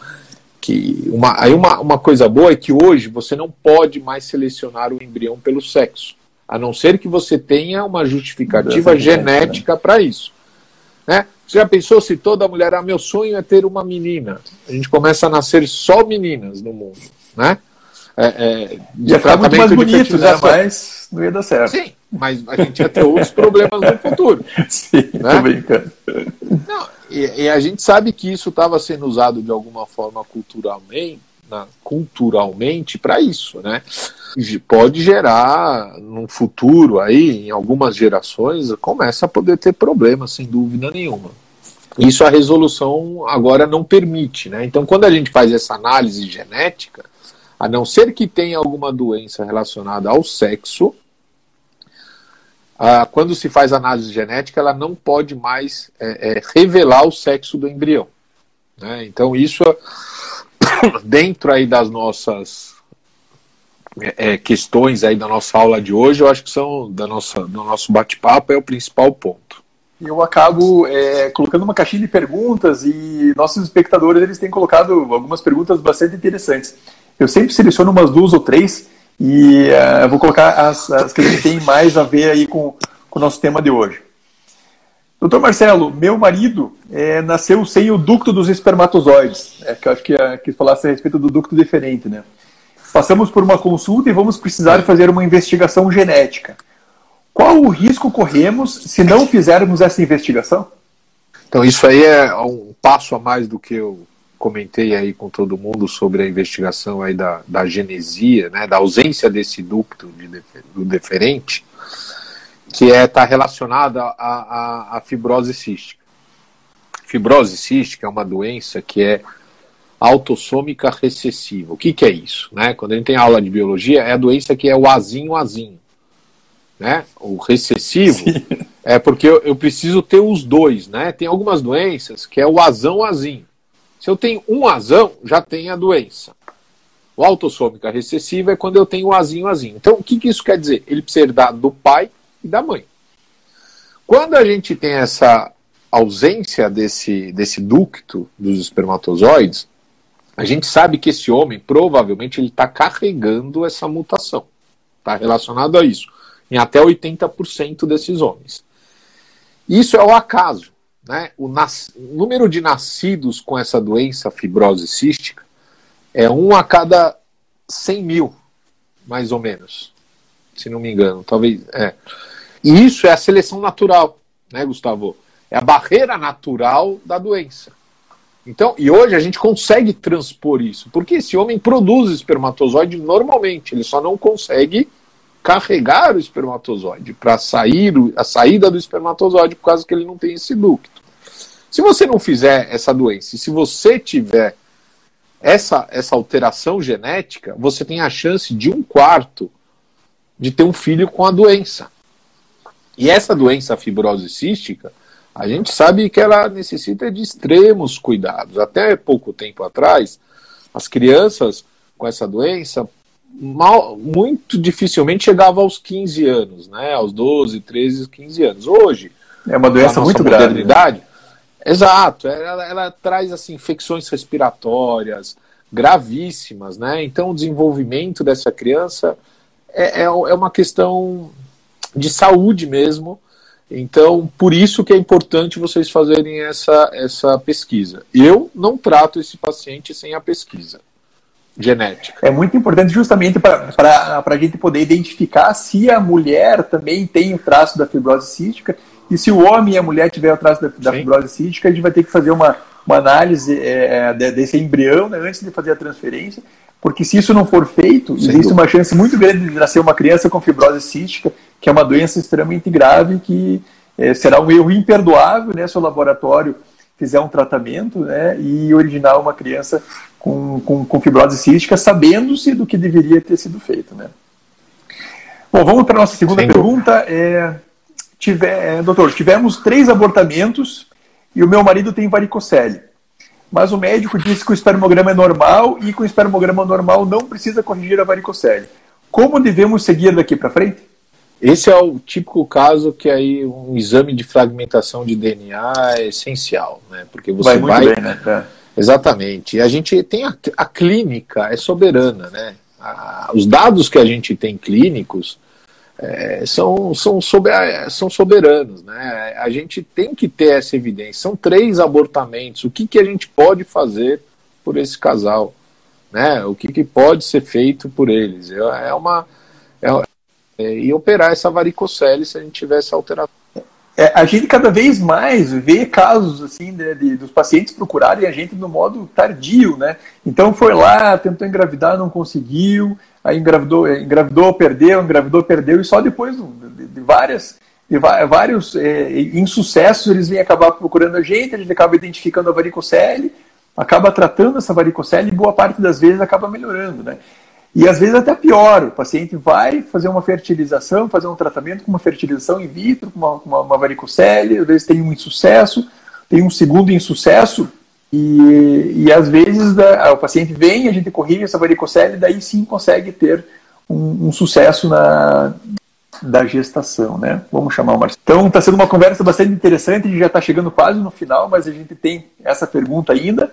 que uma, aí uma, uma coisa boa é que hoje você não pode mais selecionar o embrião pelo sexo, a não ser que você tenha uma justificativa né? genética né? para isso. Né? Você já pensou se toda mulher, ah, meu sonho é ter uma menina? A gente começa a nascer só meninas no mundo, né? É, é, ia ficar muito mais bonito, né? Mas não ia dar certo. Sim, mas a gente ia ter outros problemas no futuro. Sim, né? tô brincando. Não, e, e, a gente sabe que isso estava sendo usado de alguma forma culturalmente, na, culturalmente para isso, né? Pode gerar no futuro aí, em algumas gerações, começa a poder ter problemas, sem dúvida nenhuma. Isso a resolução agora não permite, né? Então, quando a gente faz essa análise genética, a não ser que tenha alguma doença relacionada ao sexo, ah, quando se faz análise genética, ela não pode mais é, é, revelar o sexo do embrião. Né? Então, isso, dentro aí das nossas é, é, questões aí da nossa aula de hoje, eu acho que são, da nossa, do nosso bate-papo, é o principal ponto. Eu acabo é, colocando uma caixinha de perguntas e nossos espectadores eles têm colocado algumas perguntas bastante interessantes. Eu sempre seleciono umas duas ou três e uh, eu vou colocar as, as que tem mais a ver aí com, com o nosso tema de hoje. Doutor Marcelo, meu marido é, nasceu sem o ducto dos espermatozoides. É, que eu acho que, é, que falasse a respeito do ducto diferente, né? Passamos por uma consulta e vamos precisar fazer uma investigação genética. Qual o risco corremos se não fizermos essa investigação? Então, isso aí é um passo a mais do que eu comentei aí com todo mundo sobre a investigação aí da, da genesia, né, da ausência desse ducto de, do deferente, que é está relacionada à fibrose cística. Fibrose cística é uma doença que é autossômica recessiva. O que, que é isso? Né? Quando a gente tem aula de biologia, é a doença que é o azinho azinho. Né? O recessivo Sim. é porque eu, eu, preciso ter os dois. Né? Tem algumas doenças que é o azão azinho. Se eu tenho um azão, já tem a doença. O autossômica recessiva é quando eu tenho o azinho azinho. Então, o que, que isso quer dizer? Ele precisa herdar do pai e da mãe. Quando a gente tem essa ausência desse, desse ducto dos espermatozoides, a gente sabe que esse homem provavelmente ele está carregando essa mutação. Está relacionado a isso. Em até 80% desses homens. Isso é o acaso. Né? O, nas... número de nascidos com essa doença fibrose cística é um a cada 100 mil, mais ou menos. Se não me engano. Talvez. É. E isso é a seleção natural, né, Gustavo? É a barreira natural da doença. Então, e hoje a gente consegue transpor isso, porque esse homem produz espermatozoide normalmente, ele só não consegue carregar o espermatozoide para sair a saída do espermatozoide por causa que ele não tem esse ducto. Se você não fizer essa doença, e se você tiver essa, essa alteração genética, você tem a chance de um quarto de ter um filho com a doença. E essa doença fibrose cística, a gente sabe que ela necessita de extremos cuidados. Até pouco tempo atrás, as crianças com essa doença mal, muito dificilmente chegavam aos 15 anos, né? aos 12, 13, 15 anos. Hoje, é uma doença muito grave. Né? Exato, ela, ela traz assim, infecções respiratórias gravíssimas, né? Então o desenvolvimento dessa criança é, é, é uma questão de saúde mesmo, então, por isso que é importante vocês fazerem essa, essa pesquisa. Eu não trato esse paciente sem a pesquisa genética. É muito importante justamente para a gente poder identificar se a mulher também tem o traço da fibrose cística e se o homem e a mulher tiver o traço da, da fibrose cística, a gente vai ter que fazer uma, uma análise é, desse embrião né, antes de fazer a transferência, porque se isso não for feito, Sem existe dúvida. uma chance muito grande de nascer uma criança com fibrose cística que é uma doença extremamente grave que é, será um erro imperdoável né, se o laboratório fizer um tratamento né, e originar uma criança com, com, com fibrose cística, sabendo-se do que deveria ter sido feito. Né. Bom, vamos para a nossa segunda Sim. pergunta. É, tiver, é, doutor, tivemos três abortamentos e o meu marido tem varicocele. Mas o médico disse que o espermograma é normal e com o espermograma normal não precisa corrigir a varicocele. Como devemos seguir daqui para frente? Esse é o típico caso que aí um exame de fragmentação de DNA é essencial, né? Porque você vai. vai... Bem, né? É. Exatamente. E a gente tem a, a clínica, é soberana, né? A, os dados que a gente tem clínicos é, são, são, sober, são soberanos, né? A gente tem que ter essa evidência. São três abortamentos. O que, que a gente pode fazer por esse casal? Né? O que, que pode ser feito por eles? É, é uma. É, é, e operar essa varicocele se a gente tiver essa alteração. É, a gente cada vez mais vê casos assim de, de, dos pacientes procurarem a gente no modo tardio, né? Então foi lá, tentou engravidar, não conseguiu, aí engravidou, engravidou, perdeu, engravidou, perdeu, e só depois de, de várias de vários é, insucessos eles vêm acabar procurando a gente, a gente acaba identificando a varicocele, acaba tratando essa varicocele e boa parte das vezes acaba melhorando, né? E às vezes até pior, o paciente vai fazer uma fertilização, fazer um tratamento com uma fertilização in vitro, com uma, uma, uma varicocele, às vezes tem um insucesso, tem um segundo insucesso, e, e às vezes o paciente vem, a gente corrige essa varicocele, daí sim consegue ter um, um sucesso na, da gestação, né? Vamos chamar o Marcelo. Então está sendo uma conversa bastante interessante, a gente já está chegando quase no final, mas a gente tem essa pergunta ainda.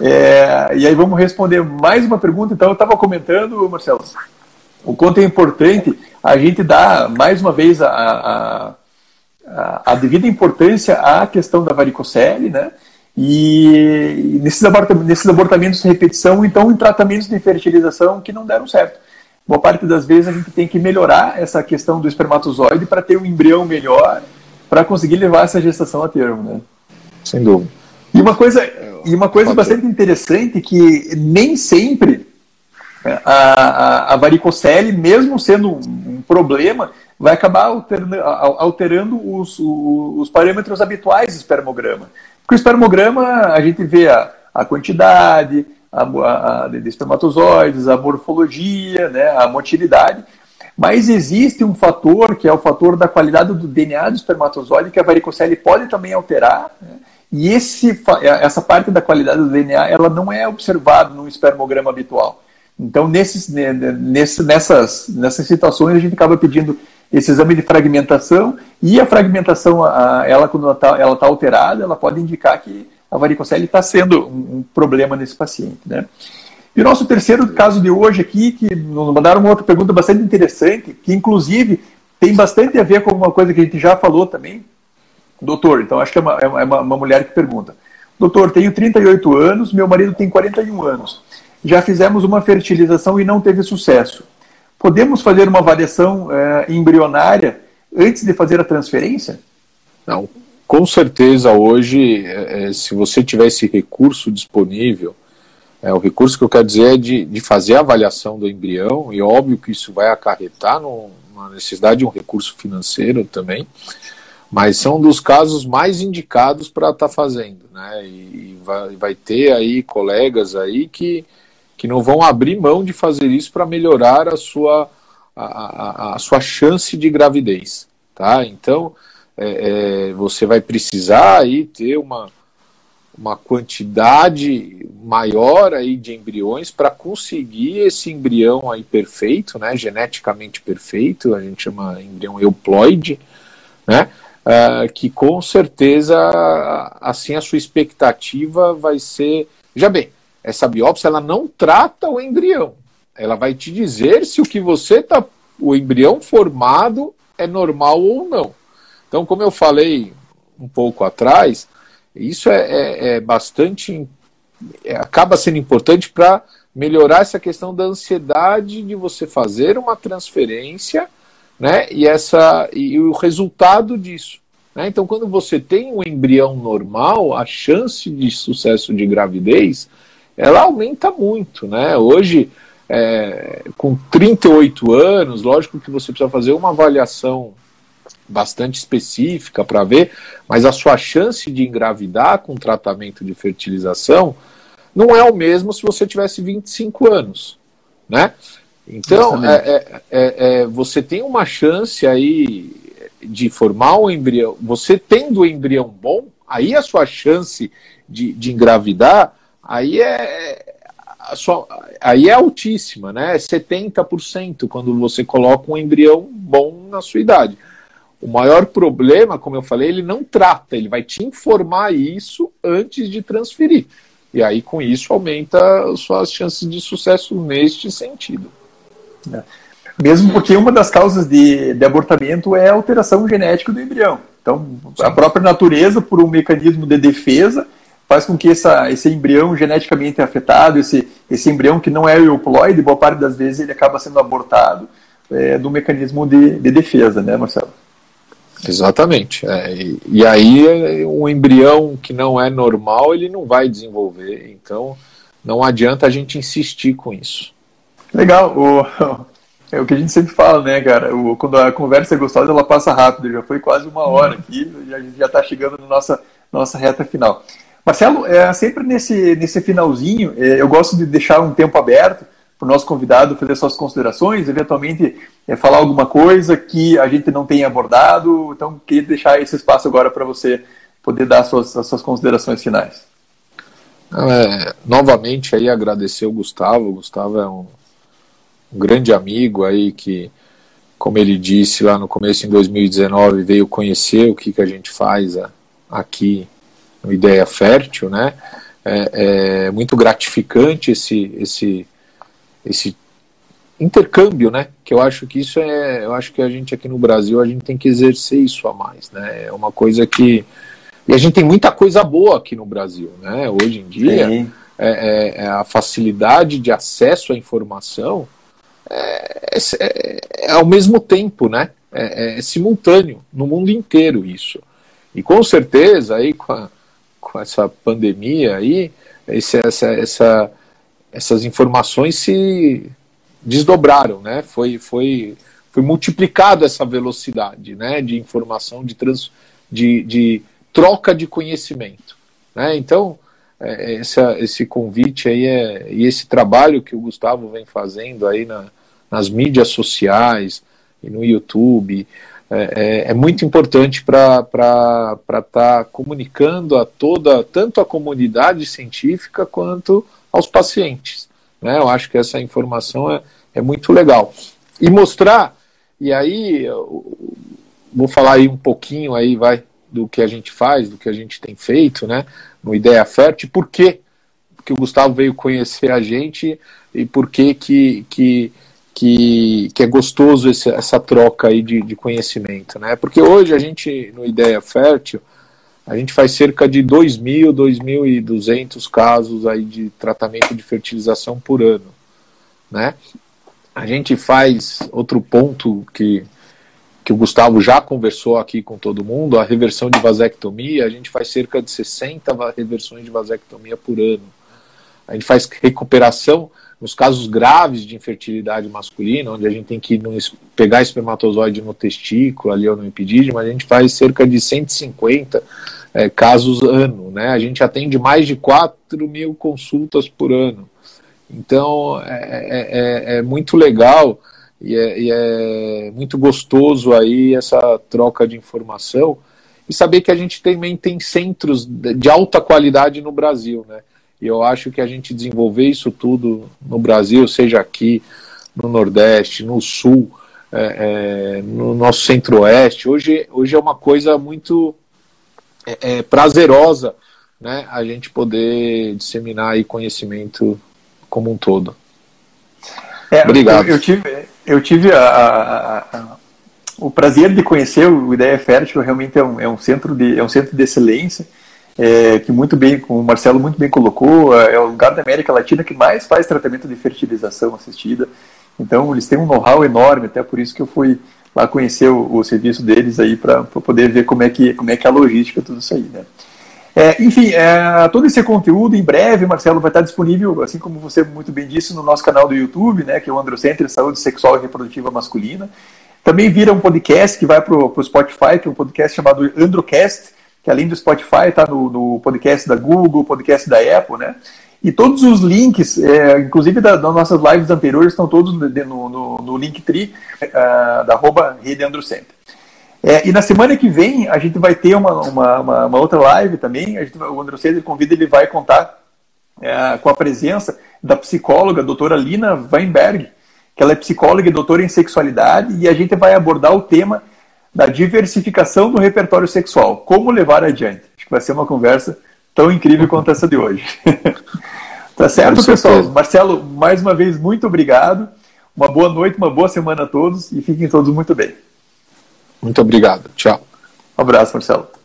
É, e aí vamos responder mais uma pergunta. Então, eu estava comentando, Marcelo, o quanto é importante a gente dar, mais uma vez, a, a a, a devida importância à questão da varicocele, né? E nesses abortamentos, nesses abortamentos de repetição, então, em tratamentos de fertilização que não deram certo. Boa parte das vezes a gente tem que melhorar essa questão do espermatozoide para ter um embrião melhor, para conseguir levar essa gestação a termo, né? Sem dúvida. E uma coisa, e uma coisa bastante interessante que nem sempre é, a, a, a varicocele, mesmo sendo um problema, vai acabar alterando, alterando os, os, parâmetros habituais do espermograma. Porque o espermograma, a gente vê a, a quantidade a, a, de espermatozoides, a morfologia, né, a motilidade, mas existe um fator, que é o fator da qualidade do DNA do espermatozoide, que a varicocele pode também alterar, né, e esse, essa parte da qualidade do DNA ela não é observada no espermograma habitual. Então, nesses, nesse, nessas, nessas situações, a gente acaba pedindo esse exame de fragmentação e a fragmentação, ela quando ela está tá alterada, ela pode indicar que a varicocele está sendo um, problema nesse paciente. Né? E o nosso terceiro caso de hoje aqui, que nos mandaram uma outra pergunta bastante interessante, que inclusive tem bastante a ver com uma coisa que a gente já falou também. Doutor, então acho que é uma, é uma, uma mulher que pergunta. Doutor, tenho 38 anos, meu marido tem 41 anos. Já fizemos uma fertilização e não teve sucesso. Podemos fazer uma avaliação é, embrionária antes de fazer a transferência? Não. Com certeza, hoje, é, se você tiver esse recurso disponível, é, o recurso que eu quero dizer é de, de fazer a avaliação do embrião, e óbvio que isso vai acarretar numa necessidade de um recurso financeiro também, mas são dos casos mais indicados para estar tá fazendo, né? E vai, vai ter aí colegas aí que que não vão abrir mão de fazer isso para melhorar a sua, a, a, a, sua chance de gravidez. Tá? Então, é, é, você vai precisar aí ter uma, uma quantidade maior aí de embriões para conseguir esse embrião aí perfeito, né, geneticamente perfeito, a gente chama embrião euploide, né, uh, que com certeza assim a sua expectativa vai ser, já bem, essa biópsia ela não trata o embrião. Ela vai te dizer se o que você está, o embrião formado é normal ou não. Então, como eu falei um pouco atrás, isso é, é, é bastante. É, acaba sendo importante para melhorar essa questão da ansiedade de você fazer uma transferência, né? E essa e o resultado disso. Né? Então, quando você tem um embrião normal, a chance de sucesso de gravidez ela aumenta muito, né? Hoje, é, com 38 anos, lógico que você precisa fazer uma avaliação bastante específica para ver, mas a sua chance de engravidar com tratamento de fertilização não é o mesmo se você tivesse 25 anos, né? Então, é, é, é, é, você tem uma chance aí de formar um embrião, você tendo o embrião bom, aí a sua chance de, de engravidar aí é, sua, aí é altíssima, né? É 70% quando você coloca um embrião bom na sua idade. O maior problema, como eu falei, ele não trata, ele vai te informar isso antes de transferir. E aí, com isso, aumenta suas chances de sucesso neste sentido. É. Mesmo porque uma das causas de, de abortamento é a alteração genética do embrião. Então, Sim. a própria natureza, por um mecanismo de defesa, faz com que essa, esse embrião geneticamente afetado, esse, esse embrião que não é euploide, boa parte das vezes ele acaba sendo abortado é, do mecanismo de, de defesa, né, Marcelo? Exatamente. É, e, e, aí um embrião que não é normal, ele não vai desenvolver. Então não adianta a gente insistir com isso. Legal. O, é o que a gente sempre fala, né, cara? O, quando a conversa é gostosa, ela passa rápido. Já foi quase uma hora aqui, a gente já está chegando na nossa, nossa reta final. Marcelo, é, sempre nesse, nesse finalzinho, é, eu gosto de deixar um tempo aberto para o nosso convidado fazer suas considerações, eventualmente é, falar alguma coisa que a gente não tenha abordado. Então, queria deixar esse espaço agora para você poder dar as suas, as suas considerações finais. É, novamente aí agradecer o Gustavo. O Gustavo é um, um grande amigo aí que, como ele disse lá no começo em 2019, veio conhecer o que, que a gente faz aqui uma ideia fértil, né? É, é, muito gratificante esse, esse, esse intercâmbio, né? Que eu acho que isso é, eu acho que a gente aqui no Brasil a gente tem que exercer isso a mais, né? É uma coisa que e a gente tem muita coisa boa aqui no Brasil, né? Hoje em dia é, é, é, a facilidade de acesso à informação é, é, é ao mesmo tempo, né? É, simultâneo no mundo inteiro isso. E com certeza aí com, a, com essa pandemia aí, esse, essa, essa, essas informações se desdobraram, né? Foi, foi, foi multiplicado essa velocidade, né? De informação, de, trans, de, de troca de conhecimento, né? Então, é, esse, esse convite aí é, e esse trabalho que o Gustavo vem fazendo aí na, nas mídias sociais e no YouTube é, é, é muito importante para estar tá comunicando a toda, tanto a comunidade científica quanto aos pacientes. Né? Eu acho que essa informação é, é muito legal. E mostrar, e aí vou falar aí um pouquinho aí, vai, do que a gente faz, do que a gente tem feito, né? No Ideia Fértil, por quê? Porque o Gustavo veio conhecer a gente e por que que, que, que, que é gostoso esse, essa troca aí de, de conhecimento, né? Porque hoje a gente, no Ideia Fértil, a gente faz cerca de 2.000, 2.200 casos aí de tratamento de fertilização por ano, né? A gente faz outro ponto que, que o Gustavo já conversou aqui com todo mundo, a reversão de vasectomia, a gente faz cerca de 60 reversões de vasectomia por ano. A gente faz recuperação nos casos graves de infertilidade masculina, onde a gente tem que pegar espermatozoide no testículo ali ou no epidídimo, a gente faz cerca de 150 é, casos ano, né? A gente atende mais de 4 mil consultas por ano. Então é, é, é, é muito legal e é, e é, muito gostoso aí essa troca de informação e saber que a gente também tem centros de alta qualidade no Brasil, né? E eu acho que a gente desenvolver isso tudo no Brasil, seja aqui no Nordeste, no Sul, é, é, no nosso Centro-Oeste, hoje, hoje é uma coisa muito é, é, prazerosa né, a gente poder disseminar aí conhecimento como um todo. É, Obrigado. Eu, eu, tive, eu tive a, a, a, o prazer de conhecer o Ideia Fértil, realmente é um, é um, centro, de, é um centro de excelência é, que muito bem, como o Marcelo muito bem colocou, é, é o lugar da América Latina que mais faz tratamento de fertilização assistida. Então eles têm um know-how enorme, até por isso que eu fui lá conhecer o, o serviço deles aí para poder ver como é que como é que é a logística tudo isso aí, né? É, enfim, é, todo esse conteúdo em breve, Marcelo, vai estar disponível, assim como você muito bem disse, no nosso canal do YouTube, né, que é o Androcenter Saúde Sexual e Reprodutiva Masculina. Também vira um podcast que vai para o Spotify, que é um podcast chamado Androcast, que além do Spotify está no, no, podcast da Google, podcast da Apple, né? E todos os links, é, inclusive da, das nossas lives anteriores, estão todos no, no, no Linktree uh, da arroba Rede Androcenter. É, e na semana que vem a gente vai ter uma, uma, uma, uma outra live também. A gente, o Androcenter convida, ele vai contar é, com a presença da psicóloga, a doutora Lina Weinberg, que ela é psicóloga e doutora em sexualidade, e a gente vai abordar o tema da diversificação do repertório sexual. Como levar adiante? Acho que vai ser uma conversa tão incrível quanto essa de hoje. tá certo, pessoal? Marcelo, mais uma vez, muito obrigado. Uma boa noite, uma boa semana a todos e fiquem todos muito bem. Muito obrigado. Tchau. Um abraço, Marcelo.